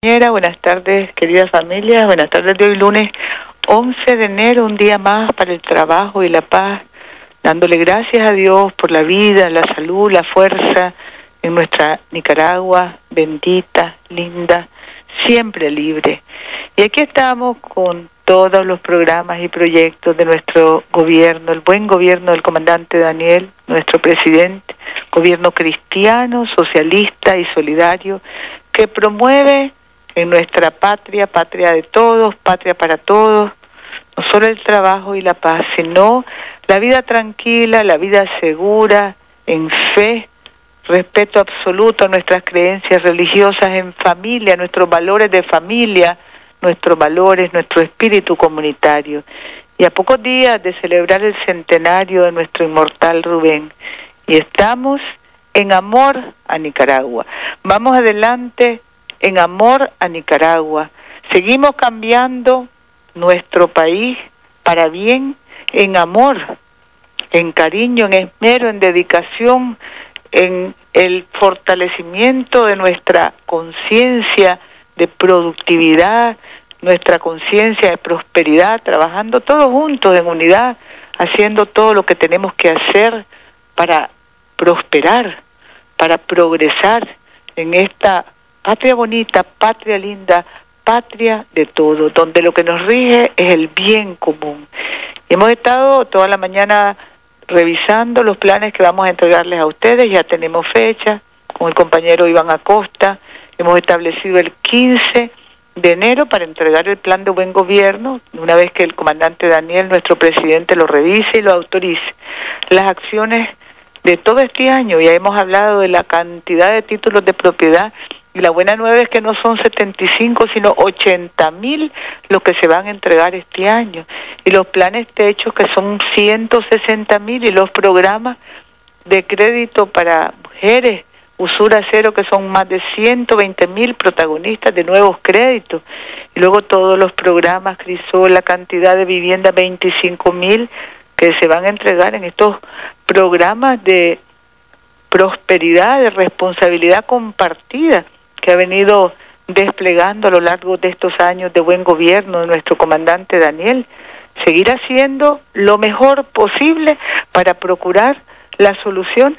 Buenas tardes, queridas familias. Buenas tardes de hoy lunes 11 de enero, un día más para el trabajo y la paz, dándole gracias a Dios por la vida, la salud, la fuerza en nuestra Nicaragua bendita, linda, siempre libre. Y aquí estamos con todos los programas y proyectos de nuestro gobierno, el buen gobierno del comandante Daniel, nuestro presidente, gobierno cristiano, socialista y solidario, que promueve en nuestra patria, patria de todos, patria para todos, no solo el trabajo y la paz, sino la vida tranquila, la vida segura, en fe, respeto absoluto a nuestras creencias religiosas, en familia, nuestros valores de familia, nuestros valores, nuestro espíritu comunitario. Y a pocos días de celebrar el centenario de nuestro inmortal Rubén, y estamos en amor a Nicaragua. Vamos adelante en amor a Nicaragua. Seguimos cambiando nuestro país para bien, en amor, en cariño, en esmero, en dedicación, en el fortalecimiento de nuestra conciencia de productividad, nuestra conciencia de prosperidad, trabajando todos juntos en unidad, haciendo todo lo que tenemos que hacer para prosperar, para progresar en esta patria bonita, patria linda, patria de todo, donde lo que nos rige es el bien común. Hemos estado toda la mañana revisando los planes que vamos a entregarles a ustedes, ya tenemos fecha con el compañero Iván Acosta, hemos establecido el 15 de enero para entregar el plan de buen gobierno, una vez que el comandante Daniel, nuestro presidente, lo revise y lo autorice. Las acciones de todo este año, ya hemos hablado de la cantidad de títulos de propiedad y la buena nueva es que no son 75, sino 80 mil los que se van a entregar este año. Y los planes techos que son 160 mil y los programas de crédito para mujeres, usura cero, que son más de 120 mil protagonistas de nuevos créditos. Y luego todos los programas, Crisol, la cantidad de vivienda, 25 mil que se van a entregar en estos programas de prosperidad, de responsabilidad compartida que ha venido desplegando a lo largo de estos años de buen gobierno nuestro comandante Daniel, seguir haciendo lo mejor posible para procurar las soluciones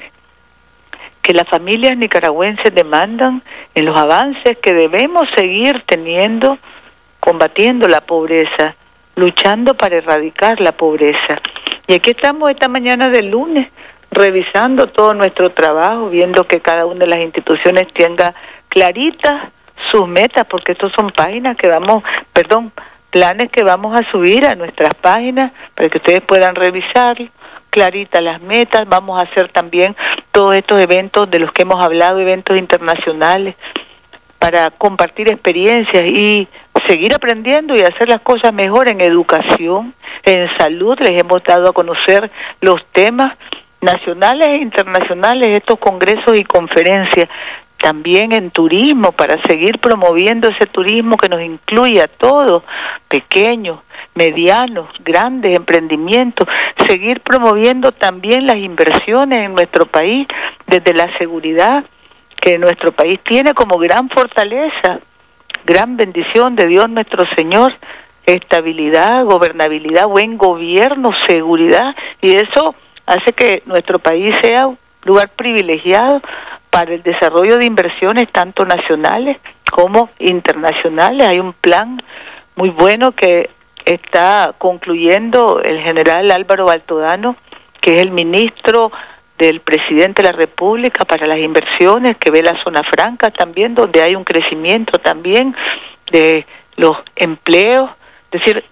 que las familias nicaragüenses demandan en los avances que debemos seguir teniendo, combatiendo la pobreza, luchando para erradicar la pobreza. Y aquí estamos esta mañana del lunes revisando todo nuestro trabajo, viendo que cada una de las instituciones tenga claritas sus metas, porque estos son páginas que vamos, perdón, planes que vamos a subir a nuestras páginas para que ustedes puedan revisar claritas las metas, vamos a hacer también todos estos eventos de los que hemos hablado, eventos internacionales, para compartir experiencias y seguir aprendiendo y hacer las cosas mejor en educación, en salud, les hemos dado a conocer los temas nacionales e internacionales, estos congresos y conferencias también en turismo para seguir promoviendo ese turismo que nos incluye a todos, pequeños, medianos, grandes emprendimientos, seguir promoviendo también las inversiones en nuestro país desde la seguridad que nuestro país tiene como gran fortaleza, gran bendición de Dios nuestro Señor, estabilidad, gobernabilidad, buen gobierno, seguridad, y eso hace que nuestro país sea un lugar privilegiado para el desarrollo de inversiones tanto nacionales como internacionales. Hay un plan muy bueno que está concluyendo el general Álvaro Baltodano, que es el ministro del presidente de la República para las inversiones, que ve la zona franca también, donde hay un crecimiento también de los empleos. Es decir,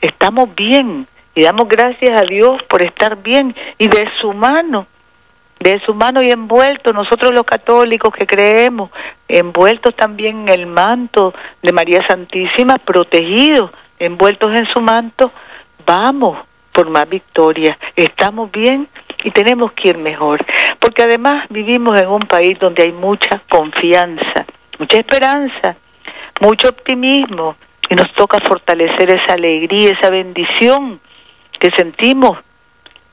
estamos bien y damos gracias a Dios por estar bien y de su mano de su mano y envueltos, nosotros los católicos que creemos, envueltos también en el manto de María Santísima, protegidos, envueltos en su manto, vamos por más victoria, estamos bien y tenemos que ir mejor, porque además vivimos en un país donde hay mucha confianza, mucha esperanza, mucho optimismo y nos toca fortalecer esa alegría, esa bendición que sentimos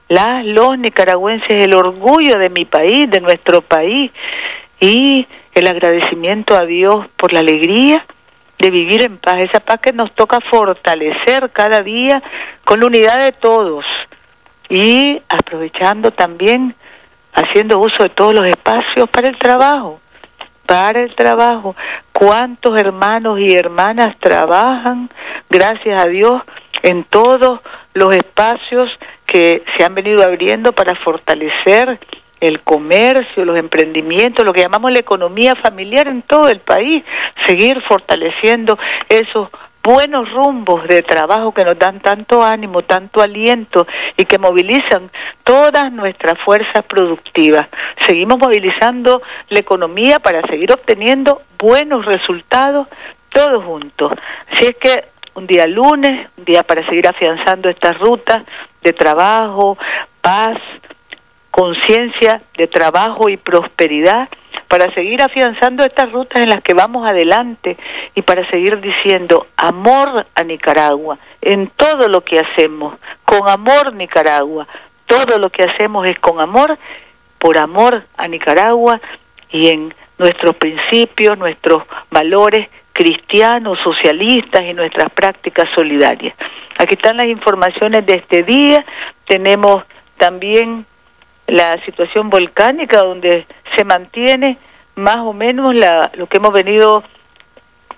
las, los nicaragüenses, el orgullo de mi país, de nuestro país y el agradecimiento a Dios por la alegría de vivir en paz, esa paz que nos toca fortalecer cada día con la unidad de todos y aprovechando también, haciendo uso de todos los espacios para el trabajo, para el trabajo. ¿Cuántos hermanos y hermanas trabajan, gracias a Dios, en todos los espacios que se han venido abriendo para fortalecer el comercio, los emprendimientos, lo que llamamos la economía familiar en todo el país, seguir fortaleciendo esos buenos rumbos de trabajo que nos dan tanto ánimo, tanto aliento y que movilizan todas nuestras fuerzas productivas. Seguimos movilizando la economía para seguir obteniendo buenos resultados todos juntos. Así es que un día lunes, un día para seguir afianzando estas rutas de trabajo, paz, conciencia de trabajo y prosperidad, para seguir afianzando estas rutas en las que vamos adelante y para seguir diciendo amor a Nicaragua en todo lo que hacemos, con amor Nicaragua, todo lo que hacemos es con amor, por amor a Nicaragua y en nuestros principios, nuestros valores cristianos, socialistas y nuestras prácticas solidarias. Aquí están las informaciones de este día. Tenemos también la situación volcánica donde se mantiene más o menos la, lo que hemos venido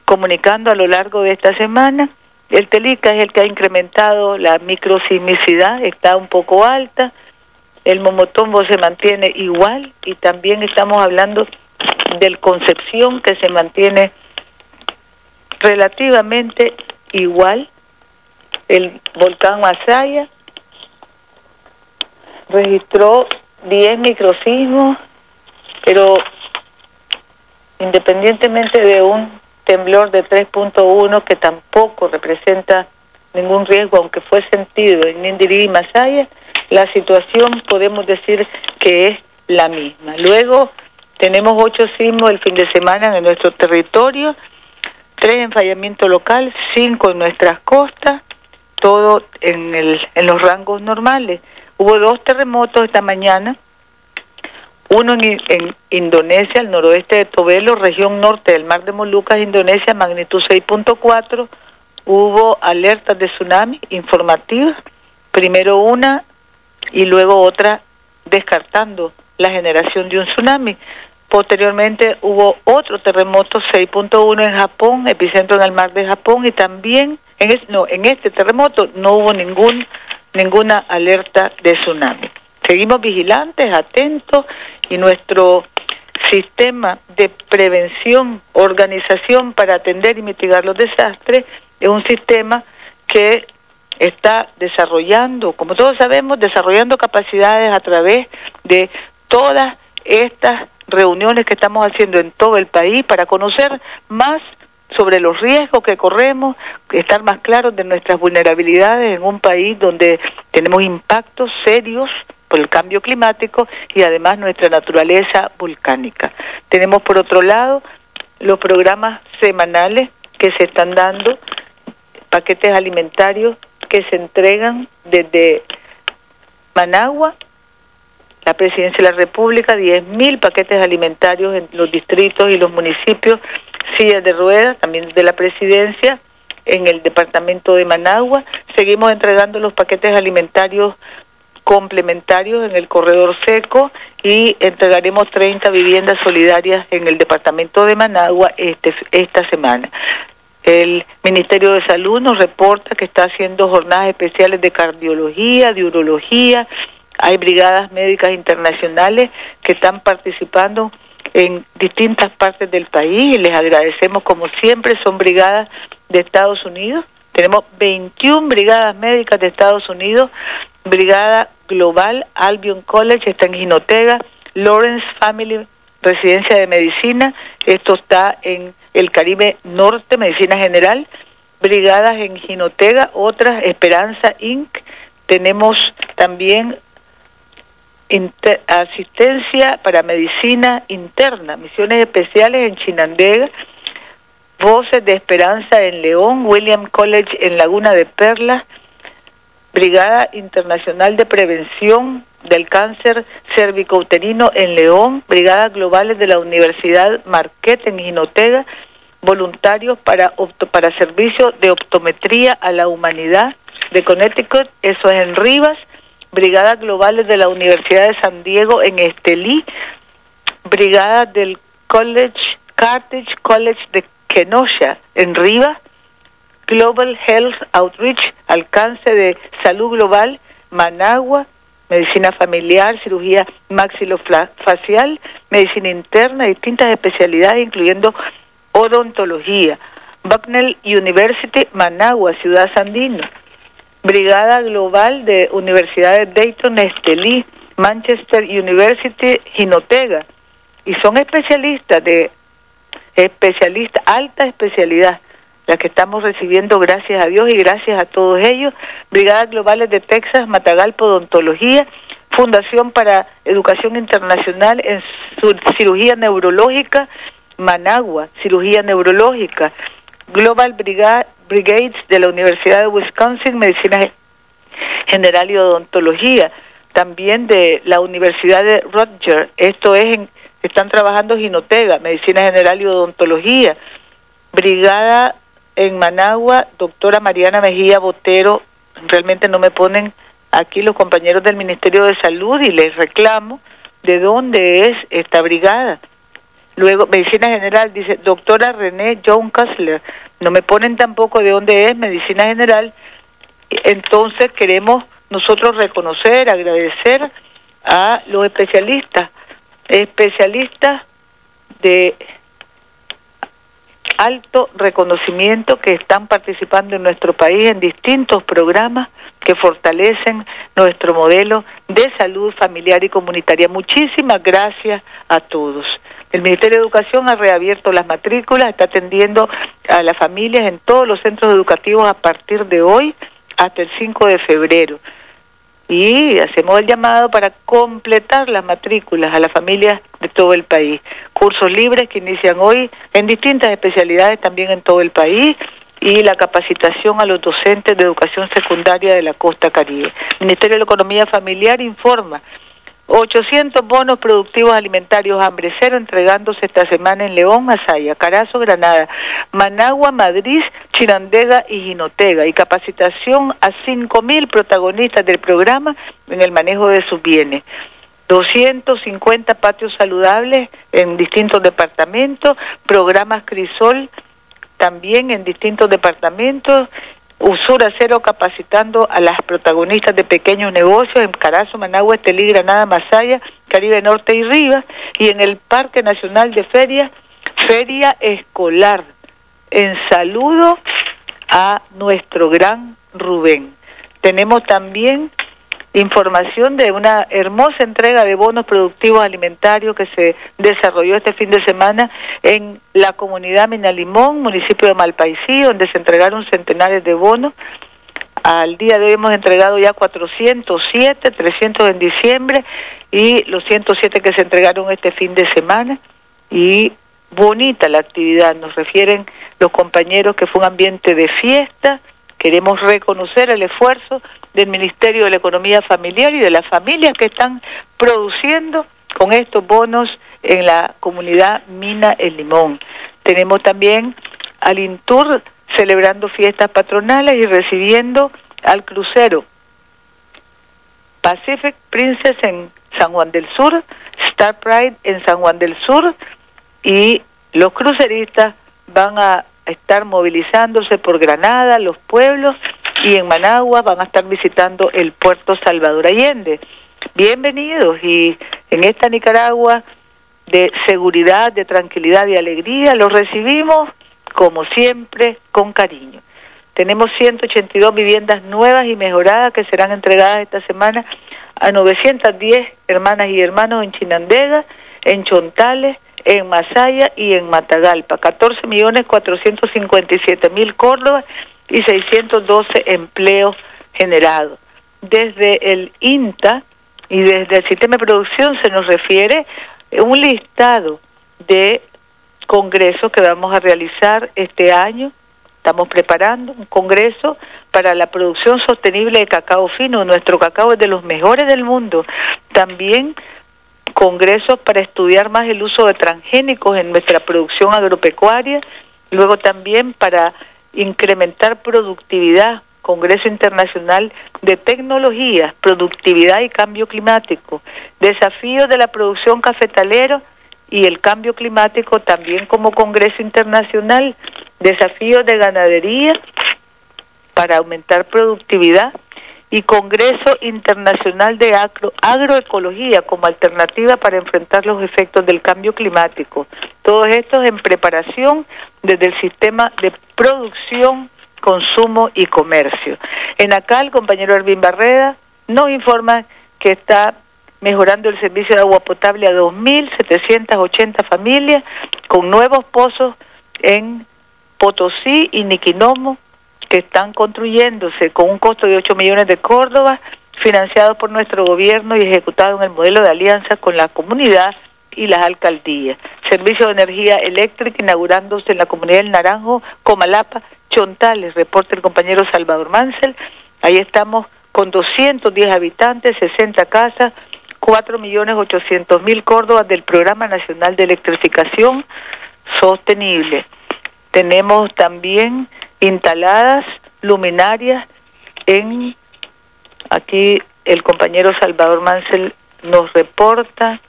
comunicando a lo largo de esta semana. El Telica es el que ha incrementado la microsismicidad, está un poco alta. El Momotombo se mantiene igual y también estamos hablando del Concepción que se mantiene relativamente igual. El volcán Masaya registró 10 microsismos, pero independientemente de un temblor de 3.1 que tampoco representa ningún riesgo, aunque fue sentido en Nindirí y Masaya, la situación podemos decir que es la misma. Luego tenemos ocho sismos el fin de semana en nuestro territorio, tres en fallamiento local, cinco en nuestras costas, todo en, el, en los rangos normales. Hubo dos terremotos esta mañana, uno en, en, Indonesia, al noroeste de Tobelo, región norte del mar de Molucas, Indonesia, magnitud 6.4. Hubo alertas de tsunami informativas, primero una y luego otra descartando la generación de un tsunami. Posteriormente hubo otro terremoto 6.1 en Japón, epicentro en el mar de Japón y también en, no, en este terremoto no hubo ningún ninguna alerta de tsunami. Seguimos vigilantes, atentos y nuestro sistema de prevención, organización para atender y mitigar los desastres es un sistema que está desarrollando, como todos sabemos, desarrollando capacidades a través de todas estas reuniones que estamos haciendo en todo el país para conocer más sobre los riesgos que corremos, estar más claros de nuestras vulnerabilidades en un país donde tenemos impactos serios por el cambio climático y además nuestra naturaleza volcánica. Tenemos por otro lado los programas semanales que se están dando, paquetes alimentarios que se entregan desde Managua Presidencia de la República, 10.000 paquetes alimentarios en los distritos y los municipios, sillas de ruedas, también de la Presidencia, en el departamento de Managua. Seguimos entregando los paquetes alimentarios complementarios en el corredor seco y entregaremos 30 viviendas solidarias en el departamento de Managua este, esta semana. El Ministerio de Salud nos reporta que está haciendo jornadas especiales de cardiología, de urología, hay brigadas médicas internacionales que están participando en distintas partes del país y les agradecemos como siempre, son brigadas de Estados Unidos. Tenemos 21 brigadas médicas de Estados Unidos, brigada global Albion College está en Ginotega, Lawrence Family Residencia de Medicina, esto está en el Caribe Norte, Medicina General, brigadas en Jinotega, otras Esperanza Inc. Tenemos también asistencia para medicina interna, misiones especiales en Chinandega, Voces de Esperanza en León, William College en Laguna de Perla, Brigada Internacional de Prevención del Cáncer Cervicouterino en León, Brigadas Globales de la Universidad Marquette en Jinotega, voluntarios para, para servicio de optometría a la humanidad de Connecticut, eso es en Rivas, Brigadas Globales de la Universidad de San Diego en Estelí, Brigada del College, Carthage College de Kenosha en Rivas, Global Health Outreach, alcance de salud global, Managua, medicina familiar, cirugía maxilofacial, medicina interna, distintas especialidades, incluyendo odontología. Bucknell University, Managua, Ciudad Sandino. Brigada Global de Universidad de Dayton, Estelí, Manchester University, Ginotega. Y son especialistas de especialistas, alta especialidad la que estamos recibiendo gracias a Dios y gracias a todos ellos, Brigadas Globales de Texas, Matagalpa Odontología, Fundación para Educación Internacional en Cirugía Neurológica, Managua, Cirugía Neurológica, Global Brigades de la Universidad de Wisconsin, Medicina General y Odontología, también de la Universidad de Rutgers, esto es en, están trabajando Ginotega, Medicina General y Odontología, Brigada en Managua, doctora Mariana Mejía Botero, realmente no me ponen aquí los compañeros del Ministerio de Salud y les reclamo de dónde es esta brigada. Luego, Medicina General, dice doctora René John Kassler, no me ponen tampoco de dónde es Medicina General. Entonces queremos nosotros reconocer, agradecer a los especialistas, especialistas de alto reconocimiento que están participando en nuestro país en distintos programas que fortalecen nuestro modelo de salud familiar y comunitaria. Muchísimas gracias a todos. El Ministerio de Educación ha reabierto las matrículas, está atendiendo a las familias en todos los centros educativos a partir de hoy hasta el 5 de febrero y hacemos el llamado para completar las matrículas a las familias de todo el país. Cursos libres que inician hoy en distintas especialidades también en todo el país y la capacitación a los docentes de educación secundaria de la costa caribe. El Ministerio de la Economía Familiar informa 800 bonos productivos alimentarios hambre cero entregándose esta semana en León, Masaya, Carazo, Granada, Managua, Madrid, Chirandega y Jinotega y capacitación a 5.000 protagonistas del programa en el manejo de sus bienes. 250 patios saludables en distintos departamentos, programas Crisol también en distintos departamentos Usura Cero capacitando a las protagonistas de pequeños negocios en Carazo, Managua, Estelí, Granada, Masaya, Caribe Norte y Rivas, y en el Parque Nacional de Feria, Feria Escolar, en saludo a nuestro gran Rubén. Tenemos también información de una hermosa entrega de bonos productivos alimentarios que se desarrolló este fin de semana en la comunidad Minalimón, municipio de Malpaisí, donde se entregaron centenares de bonos. Al día de hoy hemos entregado ya 407, 300 en diciembre y los 107 que se entregaron este fin de semana. Y bonita la actividad, nos refieren los compañeros que fue un ambiente de fiesta. Queremos reconocer el esfuerzo del Ministerio de la Economía Familiar y de las familias que están produciendo con estos bonos en la comunidad Mina El Limón. Tenemos también al Intur celebrando fiestas patronales y recibiendo al crucero Pacific Princess en San Juan del Sur, Star Pride en San Juan del Sur y los cruceristas van a estar movilizándose por Granada, los pueblos y en Managua van a estar visitando el puerto Salvador Allende. Bienvenidos y en esta Nicaragua de seguridad, de tranquilidad y alegría los recibimos como siempre con cariño. Tenemos 182 viviendas nuevas y mejoradas que serán entregadas esta semana a 910 hermanas y hermanos en Chinandega, en Chontales, en Masaya y en Matagalpa. 14 millones 457 mil Córdoba y 612 empleos generados. Desde el INTA y desde el sistema de producción se nos refiere un listado de congresos que vamos a realizar este año. Estamos preparando un congreso para la producción sostenible de cacao fino. Nuestro cacao es de los mejores del mundo. También congresos para estudiar más el uso de transgénicos en nuestra producción agropecuaria. Luego también para incrementar productividad, Congreso Internacional de Tecnología, Productividad y Cambio Climático, desafíos de la producción cafetalera y el cambio climático también como Congreso Internacional, desafíos de ganadería para aumentar productividad y Congreso Internacional de Agro, Agroecología como alternativa para enfrentar los efectos del cambio climático. Todos estos en preparación desde el sistema de producción, consumo y comercio. En acá el compañero Ervin Barreda nos informa que está mejorando el servicio de agua potable a 2.780 familias con nuevos pozos en Potosí y Niquinomo que están construyéndose con un costo de 8 millones de Córdoba, financiado por nuestro gobierno y ejecutado en el modelo de alianza con la comunidad y las alcaldías. Servicio de energía eléctrica inaugurándose en la comunidad del Naranjo, Comalapa, Chontales, reporta el compañero Salvador Mansell. Ahí estamos con 210 habitantes, 60 casas, 4 millones 800 mil Córdobas del Programa Nacional de Electrificación Sostenible. Tenemos también instaladas luminarias en, aquí el compañero Salvador Mansell nos reporta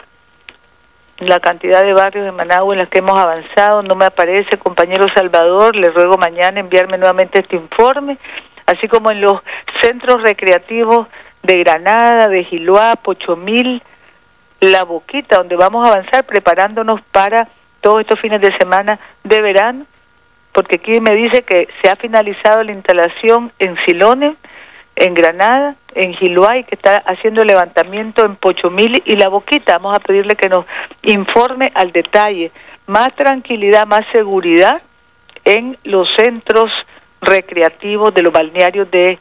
la cantidad de barrios de Managua en las que hemos avanzado. No me aparece, compañero Salvador, le ruego mañana enviarme nuevamente este informe, así como en los centros recreativos de Granada, de Giloá, Pochomil, La Boquita, donde vamos a avanzar preparándonos para todos estos fines de semana de verano porque aquí me dice que se ha finalizado la instalación en Silone, en Granada, en Giluay, que está haciendo el levantamiento en Pochomili y La Boquita. Vamos a pedirle que nos informe al detalle. Más tranquilidad, más seguridad en los centros recreativos de los balnearios de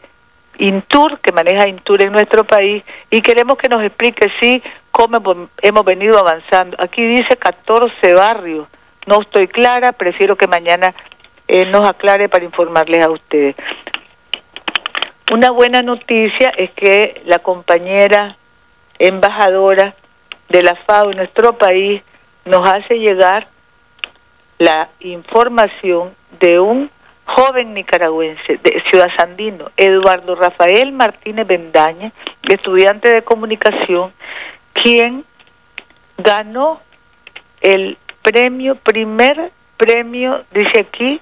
Intur, que maneja Intur en nuestro país, y queremos que nos explique, sí, cómo hemos venido avanzando. Aquí dice 14 barrios. No estoy clara, prefiero que mañana él nos aclare para informarles a ustedes. Una buena noticia es que la compañera embajadora de la FAO en nuestro país nos hace llegar la información de un joven nicaragüense de Ciudad Sandino, Eduardo Rafael Martínez Bendaña, estudiante de comunicación, quien ganó el premio, primer premio, dice aquí,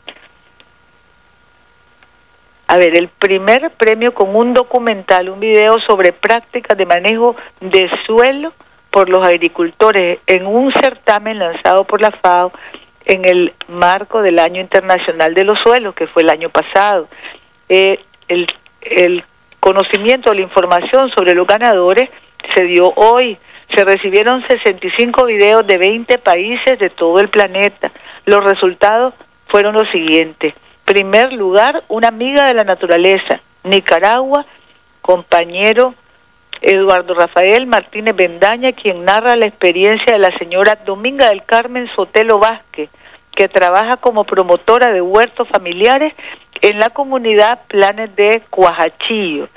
a ver, el primer premio con un documental, un video sobre prácticas de manejo de suelo por los agricultores en un certamen lanzado por la FAO en el marco del Año Internacional de los Suelos, que fue el año pasado. Eh, el, el conocimiento, la información sobre los ganadores se dio hoy. Se recibieron 65 videos de 20 países de todo el planeta. Los resultados fueron los siguientes. Primer lugar, una amiga de la naturaleza, Nicaragua, compañero Eduardo Rafael Martínez Bendaña, quien narra la experiencia de la señora Dominga del Carmen Sotelo Vázquez, que trabaja como promotora de huertos familiares en la comunidad Planes de Cuajachillo.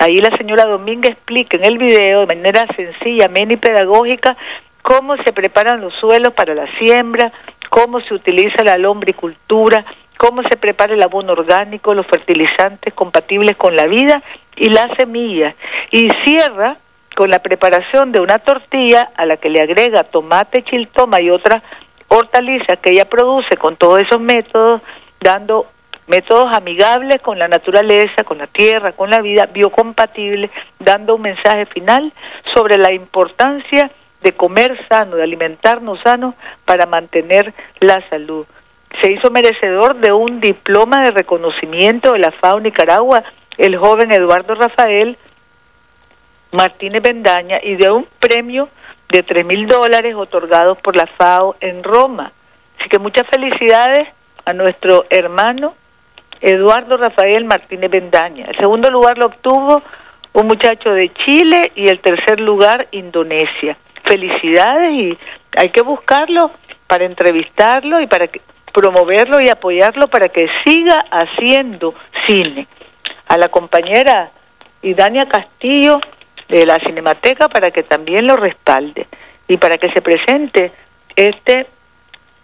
Ahí la señora Dominga explica en el video de manera sencilla, amena y pedagógica cómo se preparan los suelos para la siembra, cómo se utiliza la lombricultura, cómo se prepara el abono orgánico, los fertilizantes compatibles con la vida y las semillas. Y cierra con la preparación de una tortilla a la que le agrega tomate, chiltoma y otras hortalizas que ella produce con todos esos métodos, dando métodos amigables con la naturaleza, con la tierra, con la vida, biocompatibles, dando un mensaje final sobre la importancia de comer sano, de alimentarnos sano para mantener la salud. Se hizo merecedor de un diploma de reconocimiento de la FAO Nicaragua el joven Eduardo Rafael Martínez Bendaña y de un premio de tres mil dólares otorgados por la FAO en Roma. Así que muchas felicidades a nuestro hermano Eduardo Rafael Martínez Bendaña. El segundo lugar lo obtuvo un muchacho de Chile y el tercer lugar Indonesia. Felicidades y hay que buscarlo para entrevistarlo y para promoverlo y apoyarlo para que siga haciendo cine. A la compañera Idania Castillo de la Cinemateca para que también lo respalde y para que se presente este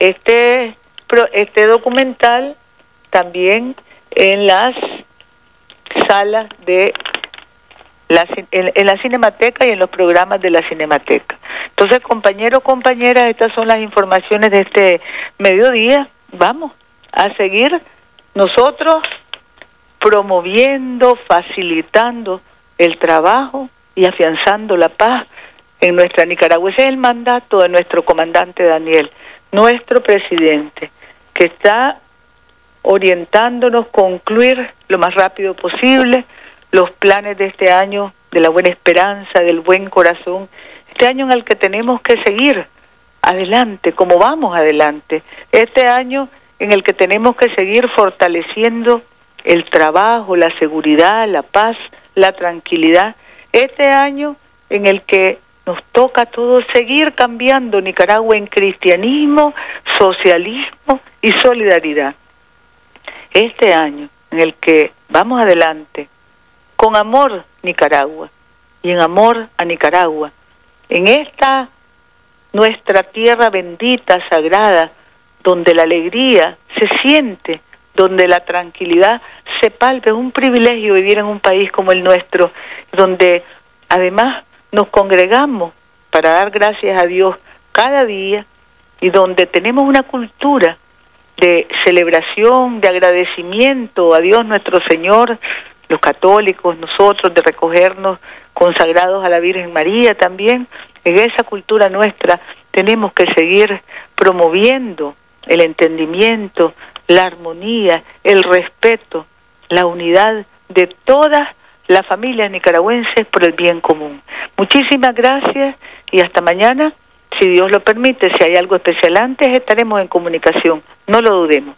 este este documental también en las salas de la, en, la Cinemateca y en los programas de la Cinemateca. Entonces, compañeros, compañeras, estas son las informaciones de este mediodía. Vamos a seguir nosotros promoviendo, facilitando el trabajo y afianzando la paz en nuestra Nicaragua. Ese es el mandato de nuestro comandante Daniel, nuestro presidente, que está orientándonos a concluir lo más rápido posible los planes de este año de la buena esperanza, del buen corazón, este año en el que tenemos que seguir adelante, como vamos adelante, este año en el que tenemos que seguir fortaleciendo el trabajo, la seguridad, la paz, la tranquilidad, este año en el que nos toca a todos seguir cambiando Nicaragua en cristianismo, socialismo y solidaridad. Este año en el que vamos adelante con amor Nicaragua y en amor a Nicaragua, en esta nuestra tierra bendita, sagrada, donde la alegría se siente, donde la tranquilidad se palpe. Es un privilegio vivir en un país como el nuestro, donde además nos congregamos para dar gracias a Dios cada día y donde tenemos una cultura de celebración, de agradecimiento a Dios nuestro Señor, los católicos, nosotros, de recogernos consagrados a la Virgen María también. En esa cultura nuestra tenemos que seguir promoviendo el entendimiento, la armonía, el respeto, la unidad de todas las familias nicaragüenses por el bien común. Muchísimas gracias y hasta mañana. Si Dios lo permite, si hay algo especial antes, estaremos en comunicación. No lo dudemos.